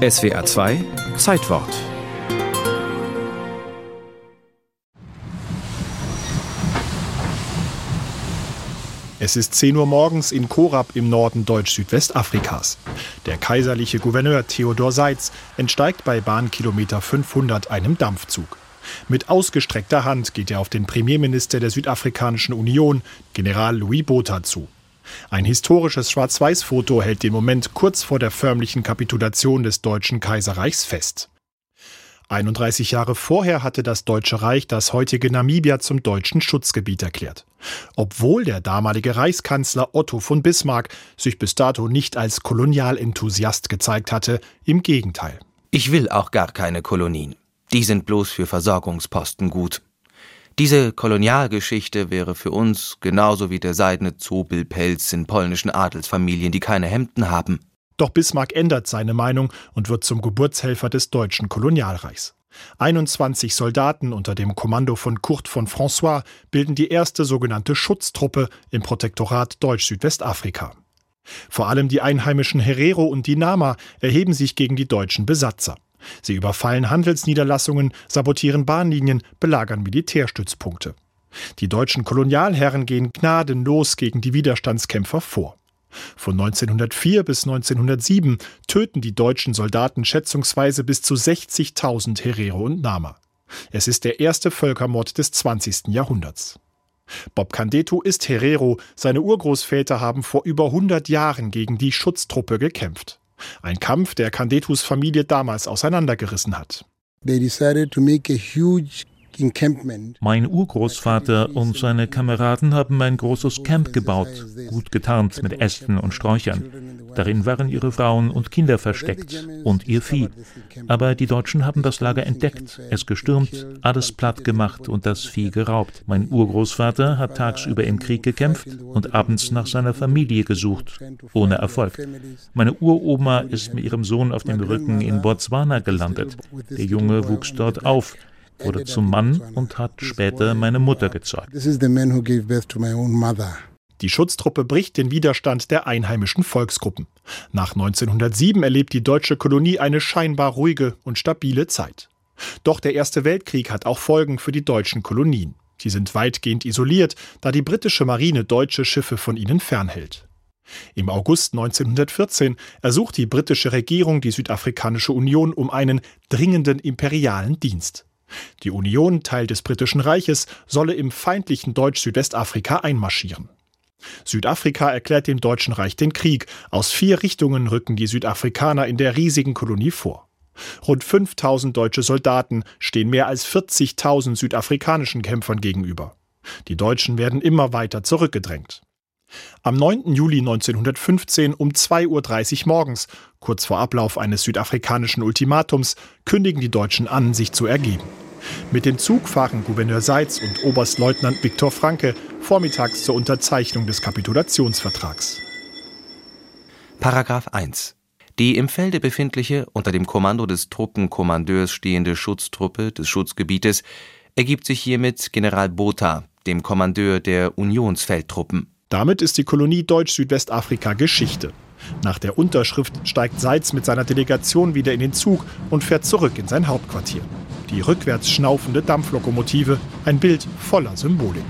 SWA 2 Zeitwort Es ist 10 Uhr morgens in Korab im Norden Deutsch-Südwestafrikas. Der kaiserliche Gouverneur Theodor Seitz entsteigt bei Bahnkilometer 500 einem Dampfzug. Mit ausgestreckter Hand geht er auf den Premierminister der Südafrikanischen Union, General Louis Botha, zu. Ein historisches Schwarz-Weiß-Foto hält den Moment kurz vor der förmlichen Kapitulation des Deutschen Kaiserreichs fest. 31 Jahre vorher hatte das Deutsche Reich das heutige Namibia zum deutschen Schutzgebiet erklärt. Obwohl der damalige Reichskanzler Otto von Bismarck sich bis dato nicht als Kolonialenthusiast gezeigt hatte, im Gegenteil. Ich will auch gar keine Kolonien. Die sind bloß für Versorgungsposten gut. Diese Kolonialgeschichte wäre für uns genauso wie der seidene Zobelpelz in polnischen Adelsfamilien, die keine Hemden haben. Doch Bismarck ändert seine Meinung und wird zum Geburtshelfer des deutschen Kolonialreichs. 21 Soldaten unter dem Kommando von Kurt von François bilden die erste sogenannte Schutztruppe im Protektorat Deutsch-Südwestafrika. Vor allem die einheimischen Herero und die Nama erheben sich gegen die deutschen Besatzer. Sie überfallen Handelsniederlassungen, sabotieren Bahnlinien, belagern Militärstützpunkte. Die deutschen Kolonialherren gehen gnadenlos gegen die Widerstandskämpfer vor. Von 1904 bis 1907 töten die deutschen Soldaten schätzungsweise bis zu 60.000 Herero und Nama. Es ist der erste Völkermord des 20. Jahrhunderts. Bob Candeto ist Herero, seine Urgroßväter haben vor über 100 Jahren gegen die Schutztruppe gekämpft. Ein Kampf, der Candetus Familie damals auseinandergerissen hat. They decided to make a huge mein Urgroßvater und seine Kameraden haben ein großes Camp gebaut, gut getarnt mit Ästen und Sträuchern. Darin waren ihre Frauen und Kinder versteckt und ihr Vieh. Aber die Deutschen haben das Lager entdeckt, es gestürmt, alles platt gemacht und das Vieh geraubt. Mein Urgroßvater hat tagsüber im Krieg gekämpft und abends nach seiner Familie gesucht, ohne Erfolg. Meine Uroma ist mit ihrem Sohn auf dem Rücken in Botswana gelandet. Der Junge wuchs dort auf wurde zum Mann und hat später meine Mutter gezeugt. Die Schutztruppe bricht den Widerstand der einheimischen Volksgruppen. Nach 1907 erlebt die deutsche Kolonie eine scheinbar ruhige und stabile Zeit. Doch der Erste Weltkrieg hat auch Folgen für die deutschen Kolonien. Sie sind weitgehend isoliert, da die britische Marine deutsche Schiffe von ihnen fernhält. Im August 1914 ersucht die britische Regierung die Südafrikanische Union um einen dringenden imperialen Dienst. Die Union, Teil des Britischen Reiches, solle im feindlichen Deutsch-Südwestafrika einmarschieren. Südafrika erklärt dem Deutschen Reich den Krieg. Aus vier Richtungen rücken die Südafrikaner in der riesigen Kolonie vor. Rund 5000 deutsche Soldaten stehen mehr als 40.000 südafrikanischen Kämpfern gegenüber. Die Deutschen werden immer weiter zurückgedrängt. Am 9. Juli 1915 um 2.30 Uhr morgens, kurz vor Ablauf eines südafrikanischen Ultimatums, kündigen die Deutschen an, sich zu ergeben. Mit dem Zug fahren Gouverneur Seitz und Oberstleutnant Viktor Franke vormittags zur Unterzeichnung des Kapitulationsvertrags. Paragraph 1 die im Felde befindliche, unter dem Kommando des Truppenkommandeurs stehende Schutztruppe des Schutzgebietes ergibt sich hiermit General Botha, dem Kommandeur der Unionsfeldtruppen. Damit ist die Kolonie Deutsch-Südwestafrika Geschichte. Nach der Unterschrift steigt Seitz mit seiner Delegation wieder in den Zug und fährt zurück in sein Hauptquartier. Die rückwärts schnaufende Dampflokomotive, ein Bild voller Symbolik.